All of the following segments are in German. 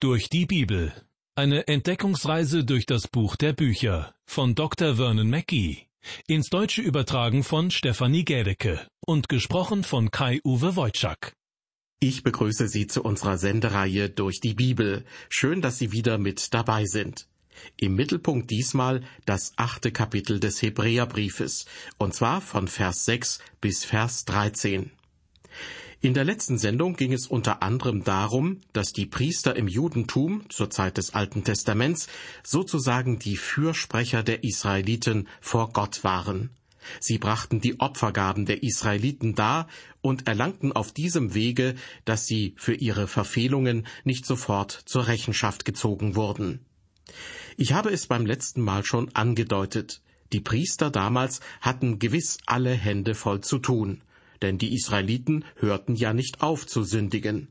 Durch die Bibel. Eine Entdeckungsreise durch das Buch der Bücher von Dr. Vernon Mackey. Ins Deutsche übertragen von Stefanie Gädecke und gesprochen von Kai-Uwe Wojczak. Ich begrüße Sie zu unserer Sendereihe durch die Bibel. Schön, dass Sie wieder mit dabei sind. Im Mittelpunkt diesmal das achte Kapitel des Hebräerbriefes, und zwar von Vers 6 bis Vers 13. In der letzten Sendung ging es unter anderem darum, dass die Priester im Judentum zur Zeit des Alten Testaments sozusagen die Fürsprecher der Israeliten vor Gott waren. Sie brachten die Opfergaben der Israeliten dar und erlangten auf diesem Wege, dass sie für ihre Verfehlungen nicht sofort zur Rechenschaft gezogen wurden. Ich habe es beim letzten Mal schon angedeutet. Die Priester damals hatten gewiss alle Hände voll zu tun denn die Israeliten hörten ja nicht auf zu sündigen.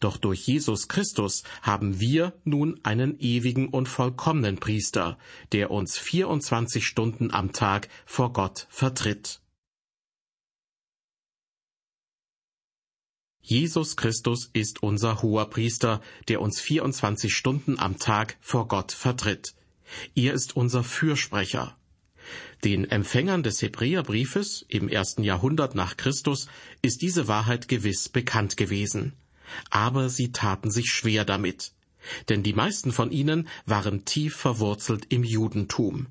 Doch durch Jesus Christus haben wir nun einen ewigen und vollkommenen Priester, der uns 24 Stunden am Tag vor Gott vertritt. Jesus Christus ist unser hoher Priester, der uns 24 Stunden am Tag vor Gott vertritt. Er ist unser Fürsprecher. Den Empfängern des Hebräerbriefes im ersten Jahrhundert nach Christus ist diese Wahrheit gewiss bekannt gewesen. Aber sie taten sich schwer damit. Denn die meisten von ihnen waren tief verwurzelt im Judentum.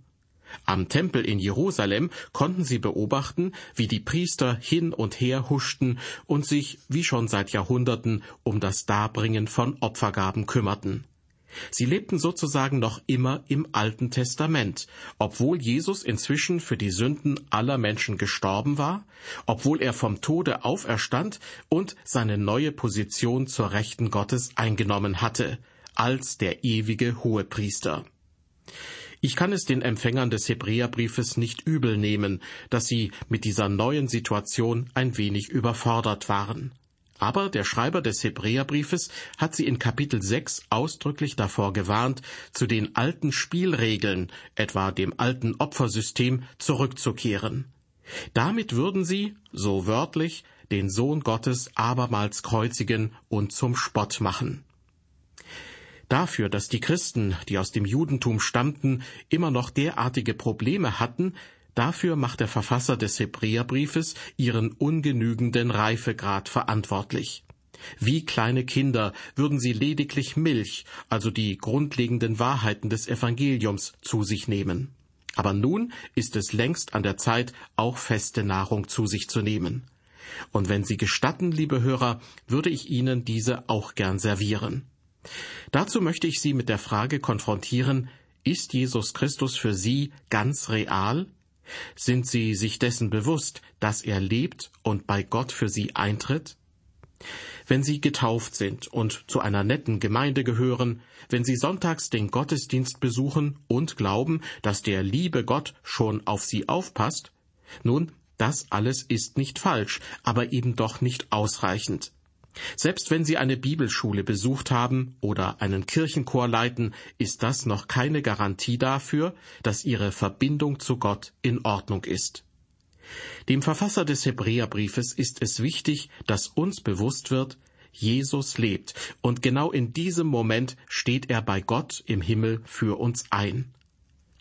Am Tempel in Jerusalem konnten sie beobachten, wie die Priester hin und her huschten und sich, wie schon seit Jahrhunderten, um das Darbringen von Opfergaben kümmerten. Sie lebten sozusagen noch immer im Alten Testament, obwohl Jesus inzwischen für die Sünden aller Menschen gestorben war, obwohl er vom Tode auferstand und seine neue Position zur Rechten Gottes eingenommen hatte, als der ewige Hohepriester. Ich kann es den Empfängern des Hebräerbriefes nicht übel nehmen, dass sie mit dieser neuen Situation ein wenig überfordert waren. Aber der Schreiber des Hebräerbriefes hat sie in Kapitel 6 ausdrücklich davor gewarnt, zu den alten Spielregeln, etwa dem alten Opfersystem, zurückzukehren. Damit würden sie, so wörtlich, den Sohn Gottes abermals kreuzigen und zum Spott machen. Dafür, dass die Christen, die aus dem Judentum stammten, immer noch derartige Probleme hatten, Dafür macht der Verfasser des Hebräerbriefes ihren ungenügenden Reifegrad verantwortlich. Wie kleine Kinder würden sie lediglich Milch, also die grundlegenden Wahrheiten des Evangeliums, zu sich nehmen. Aber nun ist es längst an der Zeit, auch feste Nahrung zu sich zu nehmen. Und wenn Sie gestatten, liebe Hörer, würde ich Ihnen diese auch gern servieren. Dazu möchte ich Sie mit der Frage konfrontieren, ist Jesus Christus für Sie ganz real? Sind Sie sich dessen bewusst, dass er lebt und bei Gott für Sie eintritt? Wenn Sie getauft sind und zu einer netten Gemeinde gehören, wenn Sie sonntags den Gottesdienst besuchen und glauben, dass der liebe Gott schon auf Sie aufpasst, nun, das alles ist nicht falsch, aber eben doch nicht ausreichend. Selbst wenn Sie eine Bibelschule besucht haben oder einen Kirchenchor leiten, ist das noch keine Garantie dafür, dass Ihre Verbindung zu Gott in Ordnung ist. Dem Verfasser des Hebräerbriefes ist es wichtig, dass uns bewusst wird, Jesus lebt, und genau in diesem Moment steht er bei Gott im Himmel für uns ein.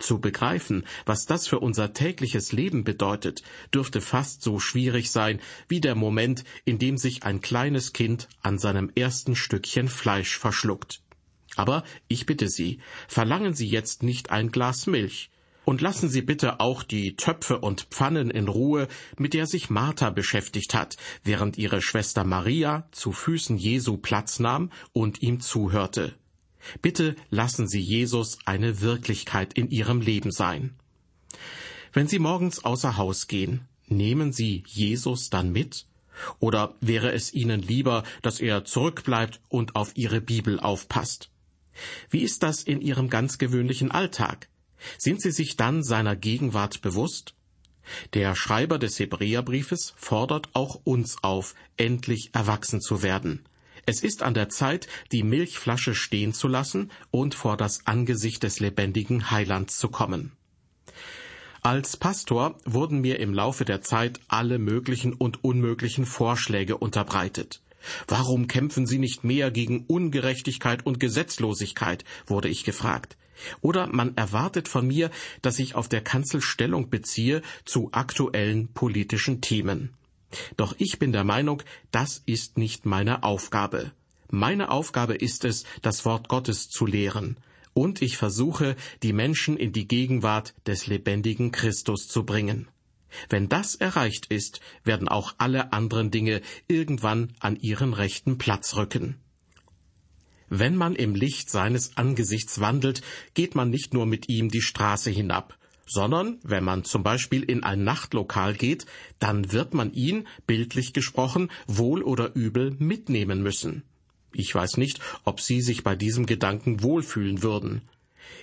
Zu begreifen, was das für unser tägliches Leben bedeutet, dürfte fast so schwierig sein wie der Moment, in dem sich ein kleines Kind an seinem ersten Stückchen Fleisch verschluckt. Aber ich bitte Sie, verlangen Sie jetzt nicht ein Glas Milch, und lassen Sie bitte auch die Töpfe und Pfannen in Ruhe, mit der sich Martha beschäftigt hat, während ihre Schwester Maria zu Füßen Jesu Platz nahm und ihm zuhörte. Bitte lassen Sie Jesus eine Wirklichkeit in Ihrem Leben sein. Wenn Sie morgens außer Haus gehen, nehmen Sie Jesus dann mit? Oder wäre es Ihnen lieber, dass er zurückbleibt und auf Ihre Bibel aufpasst? Wie ist das in Ihrem ganz gewöhnlichen Alltag? Sind Sie sich dann seiner Gegenwart bewusst? Der Schreiber des Hebräerbriefes fordert auch uns auf, endlich erwachsen zu werden. Es ist an der Zeit, die Milchflasche stehen zu lassen und vor das Angesicht des lebendigen Heilands zu kommen. Als Pastor wurden mir im Laufe der Zeit alle möglichen und unmöglichen Vorschläge unterbreitet. Warum kämpfen Sie nicht mehr gegen Ungerechtigkeit und Gesetzlosigkeit? wurde ich gefragt. Oder man erwartet von mir, dass ich auf der Kanzel Stellung beziehe zu aktuellen politischen Themen. Doch ich bin der Meinung, das ist nicht meine Aufgabe. Meine Aufgabe ist es, das Wort Gottes zu lehren, und ich versuche, die Menschen in die Gegenwart des lebendigen Christus zu bringen. Wenn das erreicht ist, werden auch alle anderen Dinge irgendwann an ihren rechten Platz rücken. Wenn man im Licht seines Angesichts wandelt, geht man nicht nur mit ihm die Straße hinab, sondern wenn man zum Beispiel in ein Nachtlokal geht, dann wird man ihn, bildlich gesprochen, wohl oder übel mitnehmen müssen. Ich weiß nicht, ob Sie sich bei diesem Gedanken wohlfühlen würden.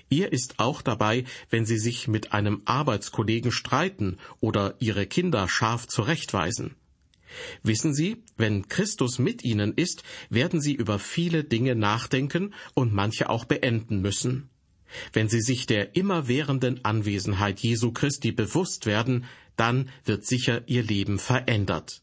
Ihr ist auch dabei, wenn Sie sich mit einem Arbeitskollegen streiten oder Ihre Kinder scharf zurechtweisen. Wissen Sie, wenn Christus mit ihnen ist, werden sie über viele Dinge nachdenken und manche auch beenden müssen. Wenn sie sich der immerwährenden Anwesenheit Jesu Christi bewusst werden, dann wird sicher ihr Leben verändert.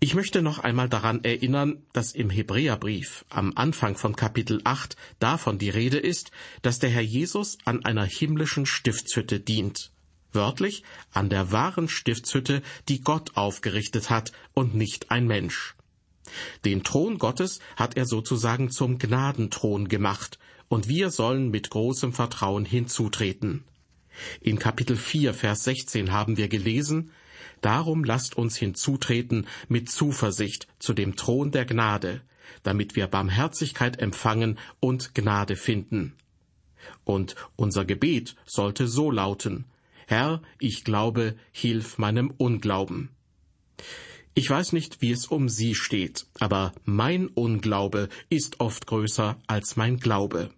Ich möchte noch einmal daran erinnern, dass im Hebräerbrief am Anfang von Kapitel 8 davon die Rede ist, dass der Herr Jesus an einer himmlischen Stiftshütte dient wörtlich an der wahren Stiftshütte, die Gott aufgerichtet hat und nicht ein Mensch. Den Thron Gottes hat er sozusagen zum Gnadenthron gemacht, und wir sollen mit großem Vertrauen hinzutreten. In Kapitel 4, Vers 16 haben wir gelesen, Darum lasst uns hinzutreten mit Zuversicht zu dem Thron der Gnade, damit wir Barmherzigkeit empfangen und Gnade finden. Und unser Gebet sollte so lauten, Herr, ich glaube, hilf meinem Unglauben. Ich weiß nicht, wie es um Sie steht, aber mein Unglaube ist oft größer als mein Glaube.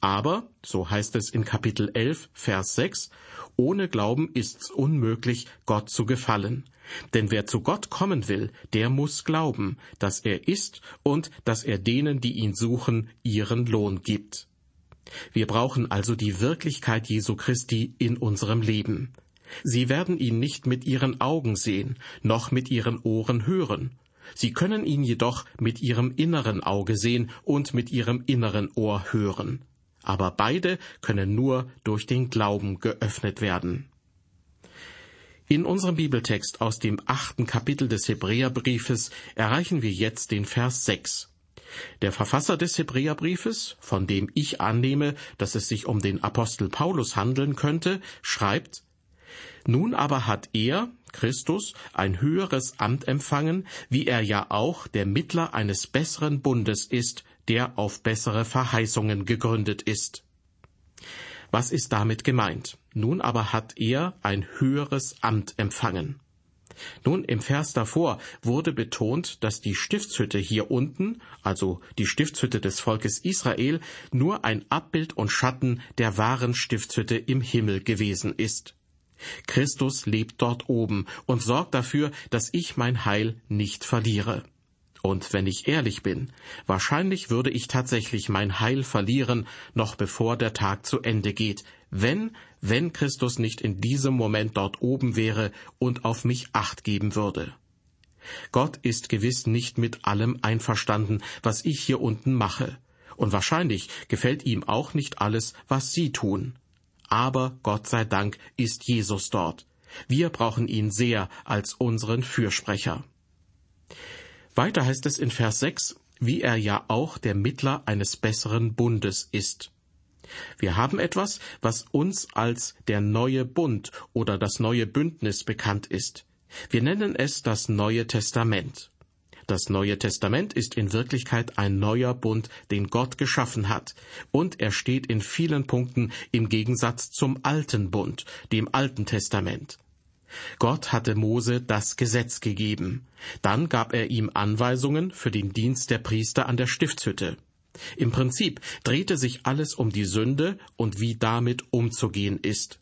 Aber, so heißt es in Kapitel 11, Vers 6, ohne Glauben ist's unmöglich, Gott zu gefallen. Denn wer zu Gott kommen will, der muss glauben, dass er ist und dass er denen, die ihn suchen, ihren Lohn gibt. Wir brauchen also die Wirklichkeit Jesu Christi in unserem Leben. Sie werden ihn nicht mit ihren Augen sehen, noch mit ihren Ohren hören. Sie können ihn jedoch mit ihrem inneren Auge sehen und mit ihrem inneren Ohr hören. Aber beide können nur durch den Glauben geöffnet werden. In unserem Bibeltext aus dem achten Kapitel des Hebräerbriefes erreichen wir jetzt den Vers 6. Der Verfasser des Hebräerbriefes, von dem ich annehme, dass es sich um den Apostel Paulus handeln könnte, schreibt Nun aber hat er, Christus, ein höheres Amt empfangen, wie er ja auch der Mittler eines besseren Bundes ist, der auf bessere Verheißungen gegründet ist. Was ist damit gemeint? Nun aber hat er ein höheres Amt empfangen. Nun, im Vers davor wurde betont, dass die Stiftshütte hier unten, also die Stiftshütte des Volkes Israel, nur ein Abbild und Schatten der wahren Stiftshütte im Himmel gewesen ist. Christus lebt dort oben und sorgt dafür, dass ich mein Heil nicht verliere. Und wenn ich ehrlich bin, wahrscheinlich würde ich tatsächlich mein Heil verlieren, noch bevor der Tag zu Ende geht, wenn, wenn Christus nicht in diesem Moment dort oben wäre und auf mich acht geben würde. Gott ist gewiss nicht mit allem einverstanden, was ich hier unten mache, und wahrscheinlich gefällt ihm auch nicht alles, was Sie tun. Aber Gott sei Dank ist Jesus dort. Wir brauchen ihn sehr als unseren Fürsprecher. Weiter heißt es in Vers 6, wie er ja auch der Mittler eines besseren Bundes ist. Wir haben etwas, was uns als der neue Bund oder das neue Bündnis bekannt ist. Wir nennen es das Neue Testament. Das Neue Testament ist in Wirklichkeit ein neuer Bund, den Gott geschaffen hat, und er steht in vielen Punkten im Gegensatz zum alten Bund, dem Alten Testament. Gott hatte Mose das Gesetz gegeben. Dann gab er ihm Anweisungen für den Dienst der Priester an der Stiftshütte. Im Prinzip drehte sich alles um die Sünde und wie damit umzugehen ist.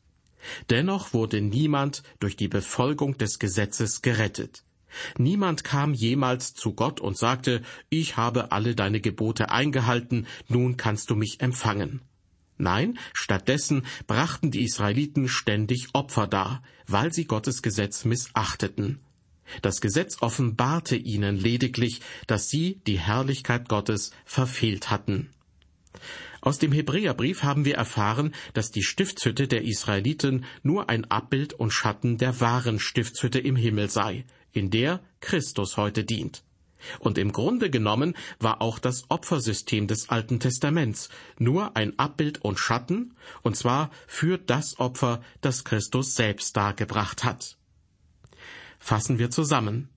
Dennoch wurde niemand durch die Befolgung des Gesetzes gerettet. Niemand kam jemals zu Gott und sagte, ich habe alle deine Gebote eingehalten, nun kannst du mich empfangen. Nein, stattdessen brachten die Israeliten ständig Opfer dar, weil sie Gottes Gesetz missachteten. Das Gesetz offenbarte ihnen lediglich, dass sie die Herrlichkeit Gottes verfehlt hatten. Aus dem Hebräerbrief haben wir erfahren, dass die Stiftshütte der Israeliten nur ein Abbild und Schatten der wahren Stiftshütte im Himmel sei, in der Christus heute dient. Und im Grunde genommen war auch das Opfersystem des Alten Testaments nur ein Abbild und Schatten, und zwar für das Opfer, das Christus selbst dargebracht hat. Fassen wir zusammen.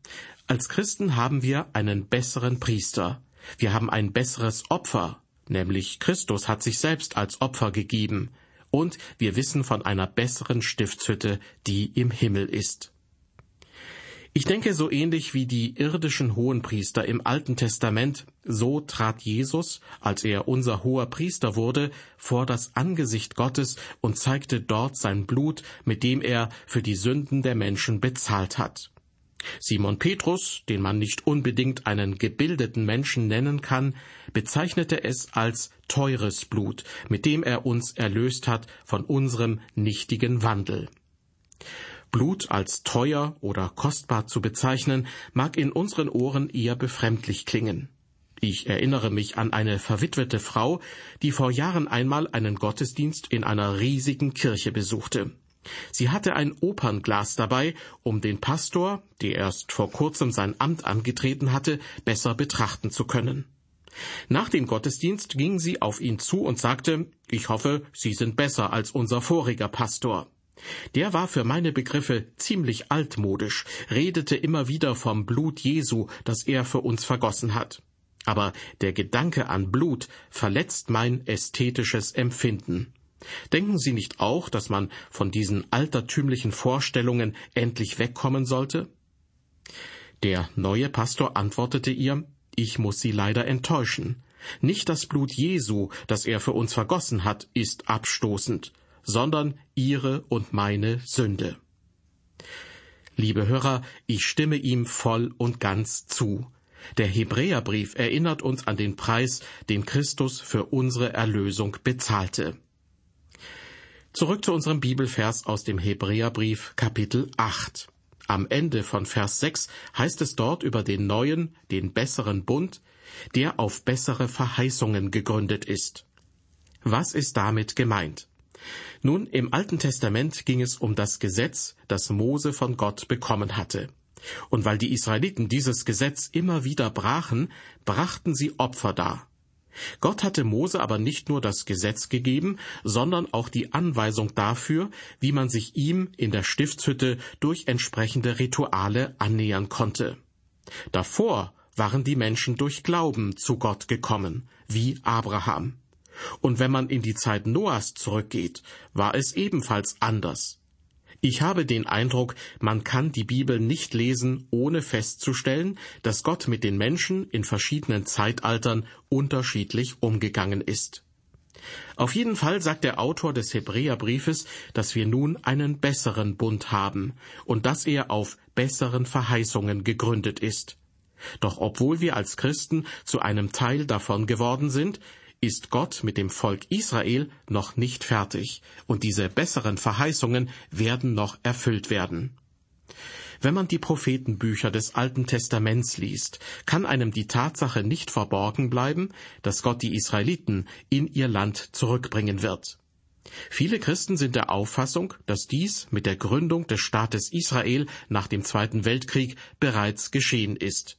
Als Christen haben wir einen besseren Priester. Wir haben ein besseres Opfer, nämlich Christus hat sich selbst als Opfer gegeben. Und wir wissen von einer besseren Stiftshütte, die im Himmel ist. Ich denke, so ähnlich wie die irdischen Hohenpriester im Alten Testament, so trat Jesus, als er unser hoher Priester wurde, vor das Angesicht Gottes und zeigte dort sein Blut, mit dem er für die Sünden der Menschen bezahlt hat. Simon Petrus, den man nicht unbedingt einen gebildeten Menschen nennen kann, bezeichnete es als teures Blut, mit dem er uns erlöst hat von unserem nichtigen Wandel. Blut als teuer oder kostbar zu bezeichnen, mag in unseren Ohren eher befremdlich klingen. Ich erinnere mich an eine verwitwete Frau, die vor Jahren einmal einen Gottesdienst in einer riesigen Kirche besuchte. Sie hatte ein Opernglas dabei, um den Pastor, der erst vor kurzem sein Amt angetreten hatte, besser betrachten zu können. Nach dem Gottesdienst ging sie auf ihn zu und sagte, ich hoffe, Sie sind besser als unser voriger Pastor. Der war für meine Begriffe ziemlich altmodisch, redete immer wieder vom Blut Jesu, das er für uns vergossen hat. Aber der Gedanke an Blut verletzt mein ästhetisches Empfinden. Denken Sie nicht auch, dass man von diesen altertümlichen Vorstellungen endlich wegkommen sollte? Der neue Pastor antwortete ihr, ich muss Sie leider enttäuschen. Nicht das Blut Jesu, das er für uns vergossen hat, ist abstoßend, sondern ihre und meine Sünde. Liebe Hörer, ich stimme ihm voll und ganz zu. Der Hebräerbrief erinnert uns an den Preis, den Christus für unsere Erlösung bezahlte. Zurück zu unserem Bibelvers aus dem Hebräerbrief Kapitel 8. Am Ende von Vers 6 heißt es dort über den neuen, den besseren Bund, der auf bessere Verheißungen gegründet ist. Was ist damit gemeint? Nun, im Alten Testament ging es um das Gesetz, das Mose von Gott bekommen hatte. Und weil die Israeliten dieses Gesetz immer wieder brachen, brachten sie Opfer dar. Gott hatte Mose aber nicht nur das Gesetz gegeben, sondern auch die Anweisung dafür, wie man sich ihm in der Stiftshütte durch entsprechende Rituale annähern konnte. Davor waren die Menschen durch Glauben zu Gott gekommen, wie Abraham. Und wenn man in die Zeit Noahs zurückgeht, war es ebenfalls anders. Ich habe den Eindruck, man kann die Bibel nicht lesen, ohne festzustellen, dass Gott mit den Menschen in verschiedenen Zeitaltern unterschiedlich umgegangen ist. Auf jeden Fall sagt der Autor des Hebräerbriefes, dass wir nun einen besseren Bund haben und dass er auf besseren Verheißungen gegründet ist. Doch obwohl wir als Christen zu einem Teil davon geworden sind, ist Gott mit dem Volk Israel noch nicht fertig, und diese besseren Verheißungen werden noch erfüllt werden. Wenn man die Prophetenbücher des Alten Testaments liest, kann einem die Tatsache nicht verborgen bleiben, dass Gott die Israeliten in ihr Land zurückbringen wird. Viele Christen sind der Auffassung, dass dies mit der Gründung des Staates Israel nach dem Zweiten Weltkrieg bereits geschehen ist.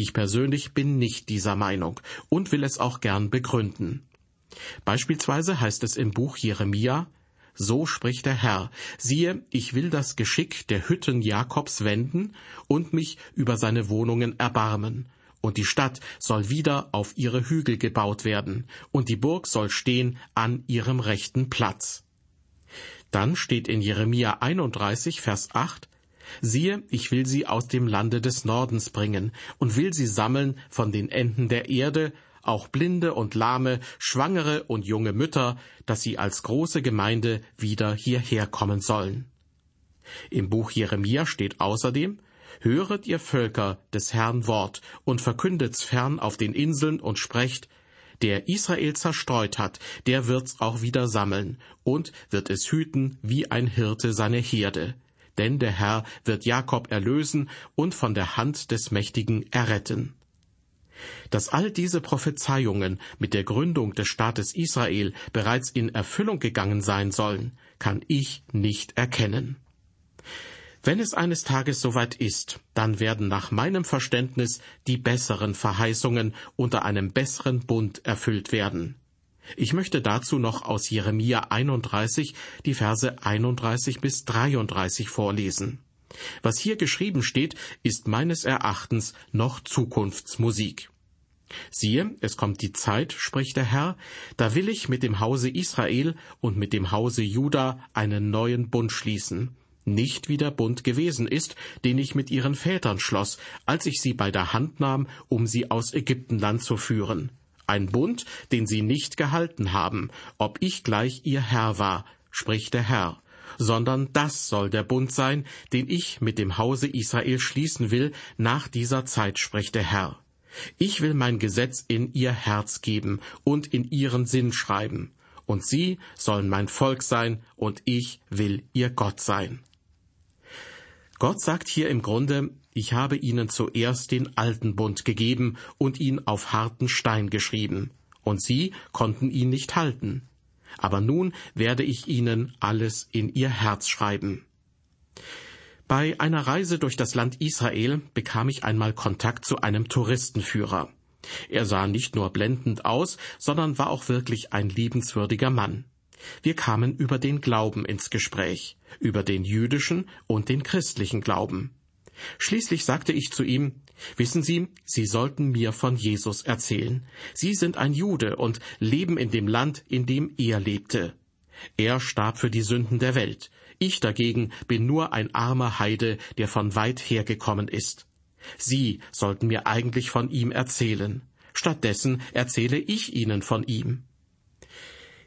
Ich persönlich bin nicht dieser Meinung und will es auch gern begründen. Beispielsweise heißt es im Buch Jeremia, so spricht der Herr, siehe, ich will das Geschick der Hütten Jakobs wenden und mich über seine Wohnungen erbarmen. Und die Stadt soll wieder auf ihre Hügel gebaut werden, und die Burg soll stehen an ihrem rechten Platz. Dann steht in Jeremia 31, Vers 8, Siehe, ich will sie aus dem Lande des Nordens bringen und will sie sammeln von den Enden der Erde, auch Blinde und Lahme, Schwangere und junge Mütter, dass sie als große Gemeinde wieder hierher kommen sollen. Im Buch Jeremia steht außerdem, Höret ihr Völker des Herrn Wort und verkündet's fern auf den Inseln und sprecht, der Israel zerstreut hat, der wird's auch wieder sammeln und wird es hüten wie ein Hirte seine Herde denn der Herr wird Jakob erlösen und von der Hand des Mächtigen erretten. Dass all diese Prophezeiungen mit der Gründung des Staates Israel bereits in Erfüllung gegangen sein sollen, kann ich nicht erkennen. Wenn es eines Tages soweit ist, dann werden nach meinem Verständnis die besseren Verheißungen unter einem besseren Bund erfüllt werden. Ich möchte dazu noch aus Jeremia 31 die Verse 31 bis 33 vorlesen. Was hier geschrieben steht, ist meines Erachtens noch Zukunftsmusik. Siehe, es kommt die Zeit, spricht der Herr, da will ich mit dem Hause Israel und mit dem Hause Juda einen neuen Bund schließen, nicht wie der Bund gewesen ist, den ich mit ihren Vätern schloss, als ich sie bei der Hand nahm, um sie aus Ägyptenland zu führen. Ein Bund, den sie nicht gehalten haben, ob ich gleich ihr Herr war, spricht der Herr sondern das soll der Bund sein, den ich mit dem Hause Israel schließen will nach dieser Zeit, spricht der Herr. Ich will mein Gesetz in ihr Herz geben und in ihren Sinn schreiben, und sie sollen mein Volk sein, und ich will ihr Gott sein. Gott sagt hier im Grunde, ich habe ihnen zuerst den alten Bund gegeben und ihn auf harten Stein geschrieben, und sie konnten ihn nicht halten aber nun werde ich ihnen alles in ihr Herz schreiben. Bei einer Reise durch das Land Israel bekam ich einmal Kontakt zu einem Touristenführer. Er sah nicht nur blendend aus, sondern war auch wirklich ein liebenswürdiger Mann. Wir kamen über den Glauben ins Gespräch, über den jüdischen und den christlichen Glauben. Schließlich sagte ich zu ihm, Wissen Sie, Sie sollten mir von Jesus erzählen. Sie sind ein Jude und leben in dem Land, in dem er lebte. Er starb für die Sünden der Welt. Ich dagegen bin nur ein armer Heide, der von weit hergekommen ist. Sie sollten mir eigentlich von ihm erzählen. Stattdessen erzähle ich Ihnen von ihm.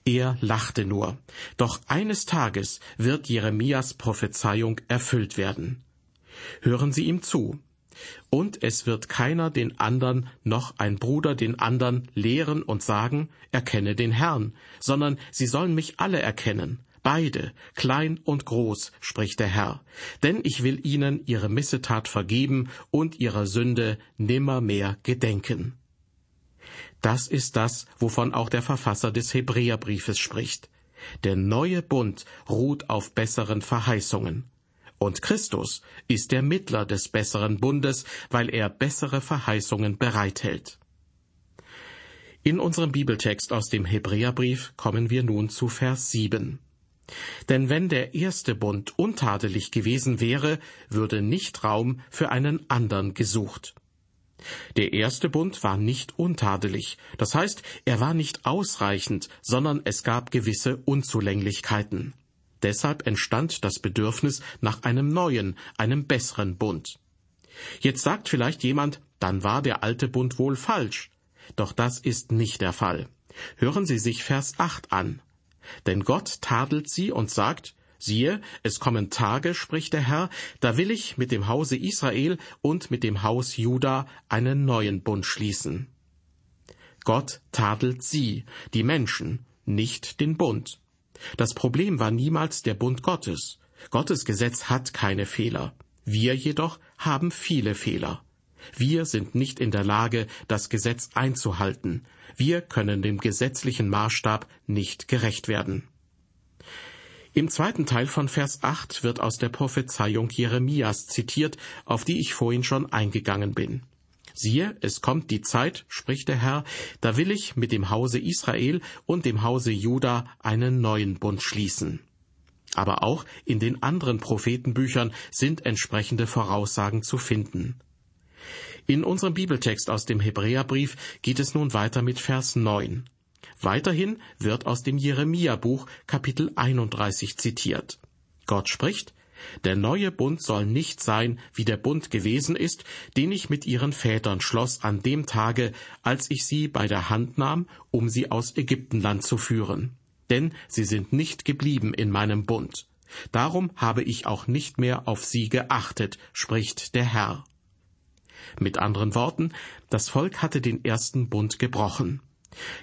Er lachte nur. Doch eines Tages wird Jeremias Prophezeiung erfüllt werden. Hören Sie ihm zu. Und es wird keiner den andern noch ein Bruder den andern lehren und sagen, erkenne den Herrn, sondern sie sollen mich alle erkennen, beide, klein und groß, spricht der Herr, denn ich will ihnen ihre Missetat vergeben und ihrer Sünde nimmermehr gedenken. Das ist das, wovon auch der Verfasser des Hebräerbriefes spricht. Der neue Bund ruht auf besseren Verheißungen. Und Christus ist der Mittler des besseren Bundes, weil er bessere Verheißungen bereithält. In unserem Bibeltext aus dem Hebräerbrief kommen wir nun zu Vers 7. Denn wenn der erste Bund untadelig gewesen wäre, würde nicht Raum für einen anderen gesucht. Der erste Bund war nicht untadelig, das heißt, er war nicht ausreichend, sondern es gab gewisse Unzulänglichkeiten. Deshalb entstand das Bedürfnis nach einem neuen, einem besseren Bund. Jetzt sagt vielleicht jemand, dann war der alte Bund wohl falsch. Doch das ist nicht der Fall. Hören Sie sich Vers 8 an. Denn Gott tadelt sie und sagt, siehe, es kommen Tage, spricht der Herr, da will ich mit dem Hause Israel und mit dem Haus Juda einen neuen Bund schließen. Gott tadelt sie, die Menschen, nicht den Bund. Das Problem war niemals der Bund Gottes. Gottes Gesetz hat keine Fehler. Wir jedoch haben viele Fehler. Wir sind nicht in der Lage, das Gesetz einzuhalten. Wir können dem gesetzlichen Maßstab nicht gerecht werden. Im zweiten Teil von Vers 8 wird aus der Prophezeiung Jeremias zitiert, auf die ich vorhin schon eingegangen bin. Siehe, es kommt die Zeit, spricht der Herr, da will ich mit dem Hause Israel und dem Hause Juda einen neuen Bund schließen. Aber auch in den anderen Prophetenbüchern sind entsprechende Voraussagen zu finden. In unserem Bibeltext aus dem Hebräerbrief geht es nun weiter mit Vers 9. Weiterhin wird aus dem Jeremia-Buch Kapitel 31 zitiert. Gott spricht, der neue Bund soll nicht sein, wie der Bund gewesen ist, den ich mit ihren Vätern schloss an dem Tage, als ich sie bei der Hand nahm, um sie aus Ägyptenland zu führen. Denn sie sind nicht geblieben in meinem Bund. Darum habe ich auch nicht mehr auf sie geachtet, spricht der Herr. Mit anderen Worten, das Volk hatte den ersten Bund gebrochen.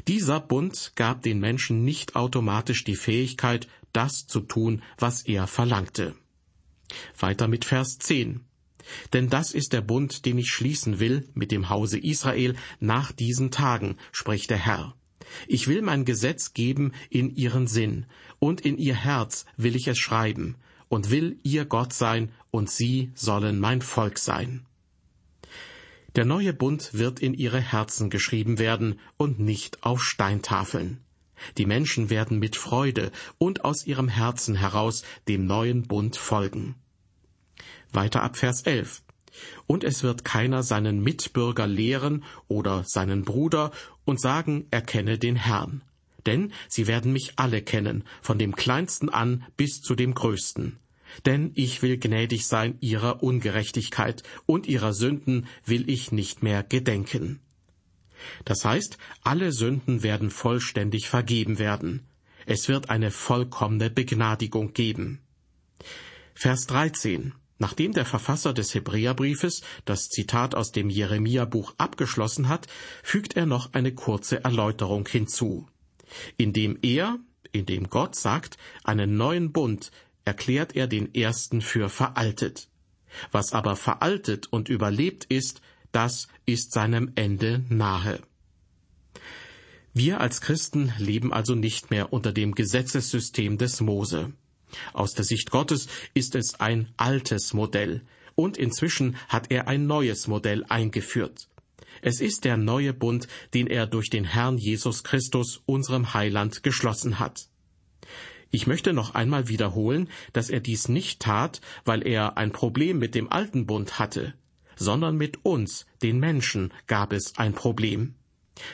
Dieser Bund gab den Menschen nicht automatisch die Fähigkeit, das zu tun, was er verlangte. Weiter mit Vers 10. Denn das ist der Bund, den ich schließen will mit dem Hause Israel nach diesen Tagen, spricht der Herr. Ich will mein Gesetz geben in ihren Sinn, und in ihr Herz will ich es schreiben, und will ihr Gott sein, und sie sollen mein Volk sein. Der neue Bund wird in ihre Herzen geschrieben werden und nicht auf Steintafeln. Die Menschen werden mit Freude und aus ihrem Herzen heraus dem neuen Bund folgen. Weiter ab Vers 11. Und es wird keiner seinen Mitbürger lehren oder seinen Bruder und sagen, er kenne den Herrn. Denn sie werden mich alle kennen, von dem kleinsten an bis zu dem größten. Denn ich will gnädig sein ihrer Ungerechtigkeit, und ihrer Sünden will ich nicht mehr gedenken. Das heißt, alle Sünden werden vollständig vergeben werden. Es wird eine vollkommene Begnadigung geben. Vers 13. Nachdem der Verfasser des Hebräerbriefes das Zitat aus dem Jeremia-Buch abgeschlossen hat, fügt er noch eine kurze Erläuterung hinzu. Indem er, indem Gott sagt, einen neuen Bund, erklärt er den ersten für veraltet. Was aber veraltet und überlebt ist, das ist seinem Ende nahe. Wir als Christen leben also nicht mehr unter dem Gesetzessystem des Mose. Aus der Sicht Gottes ist es ein altes Modell, und inzwischen hat er ein neues Modell eingeführt. Es ist der neue Bund, den er durch den Herrn Jesus Christus, unserem Heiland, geschlossen hat. Ich möchte noch einmal wiederholen, dass er dies nicht tat, weil er ein Problem mit dem alten Bund hatte, sondern mit uns, den Menschen, gab es ein Problem.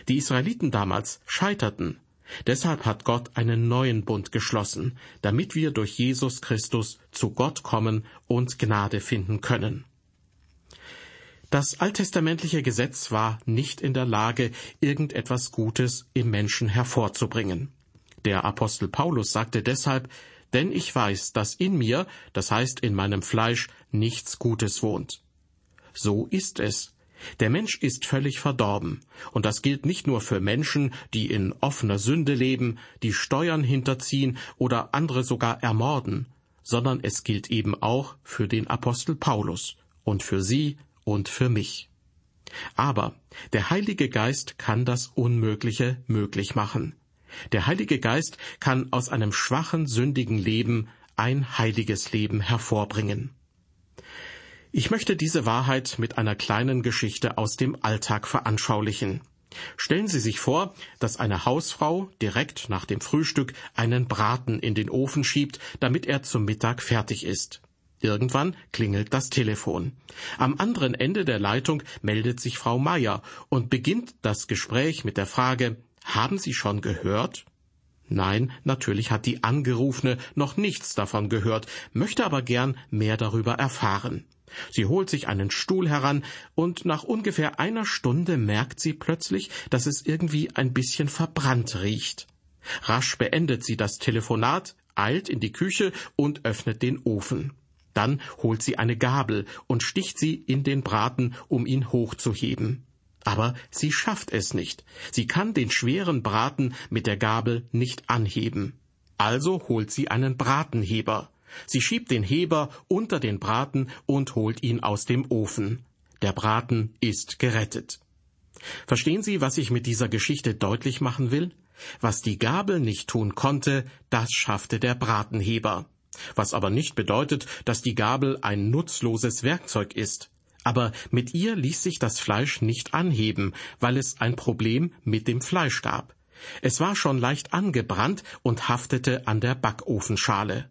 Die Israeliten damals scheiterten, Deshalb hat Gott einen neuen Bund geschlossen, damit wir durch Jesus Christus zu Gott kommen und Gnade finden können. Das alttestamentliche Gesetz war nicht in der Lage, irgendetwas Gutes im Menschen hervorzubringen. Der Apostel Paulus sagte deshalb, denn ich weiß, dass in mir, das heißt in meinem Fleisch, nichts Gutes wohnt. So ist es. Der Mensch ist völlig verdorben, und das gilt nicht nur für Menschen, die in offener Sünde leben, die Steuern hinterziehen oder andere sogar ermorden, sondern es gilt eben auch für den Apostel Paulus und für Sie und für mich. Aber der Heilige Geist kann das Unmögliche möglich machen. Der Heilige Geist kann aus einem schwachen, sündigen Leben ein heiliges Leben hervorbringen. Ich möchte diese Wahrheit mit einer kleinen Geschichte aus dem Alltag veranschaulichen. Stellen Sie sich vor, dass eine Hausfrau direkt nach dem Frühstück einen Braten in den Ofen schiebt, damit er zum Mittag fertig ist. Irgendwann klingelt das Telefon. Am anderen Ende der Leitung meldet sich Frau Meier und beginnt das Gespräch mit der Frage Haben Sie schon gehört? Nein, natürlich hat die Angerufene noch nichts davon gehört, möchte aber gern mehr darüber erfahren. Sie holt sich einen Stuhl heran, und nach ungefähr einer Stunde merkt sie plötzlich, dass es irgendwie ein bisschen verbrannt riecht. Rasch beendet sie das Telefonat, eilt in die Küche und öffnet den Ofen. Dann holt sie eine Gabel und sticht sie in den Braten, um ihn hochzuheben. Aber sie schafft es nicht. Sie kann den schweren Braten mit der Gabel nicht anheben. Also holt sie einen Bratenheber. Sie schiebt den Heber unter den Braten und holt ihn aus dem Ofen. Der Braten ist gerettet. Verstehen Sie, was ich mit dieser Geschichte deutlich machen will? Was die Gabel nicht tun konnte, das schaffte der Bratenheber. Was aber nicht bedeutet, dass die Gabel ein nutzloses Werkzeug ist. Aber mit ihr ließ sich das Fleisch nicht anheben, weil es ein Problem mit dem Fleisch gab. Es war schon leicht angebrannt und haftete an der Backofenschale.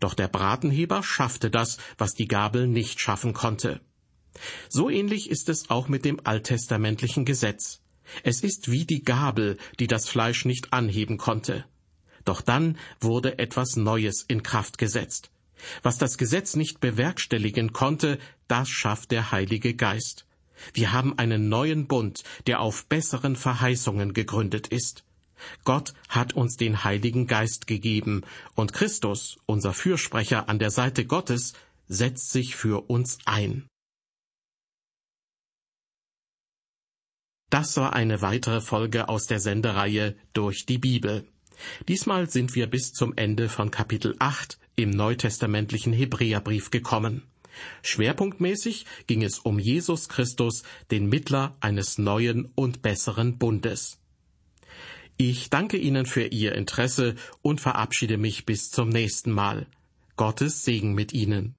Doch der Bratenheber schaffte das, was die Gabel nicht schaffen konnte. So ähnlich ist es auch mit dem alttestamentlichen Gesetz. Es ist wie die Gabel, die das Fleisch nicht anheben konnte. Doch dann wurde etwas Neues in Kraft gesetzt. Was das Gesetz nicht bewerkstelligen konnte, das schafft der Heilige Geist. Wir haben einen neuen Bund, der auf besseren Verheißungen gegründet ist. Gott hat uns den Heiligen Geist gegeben, und Christus, unser Fürsprecher an der Seite Gottes, setzt sich für uns ein. Das war eine weitere Folge aus der Sendereihe Durch die Bibel. Diesmal sind wir bis zum Ende von Kapitel 8 im neutestamentlichen Hebräerbrief gekommen. Schwerpunktmäßig ging es um Jesus Christus, den Mittler eines neuen und besseren Bundes. Ich danke Ihnen für Ihr Interesse und verabschiede mich bis zum nächsten Mal. Gottes Segen mit Ihnen.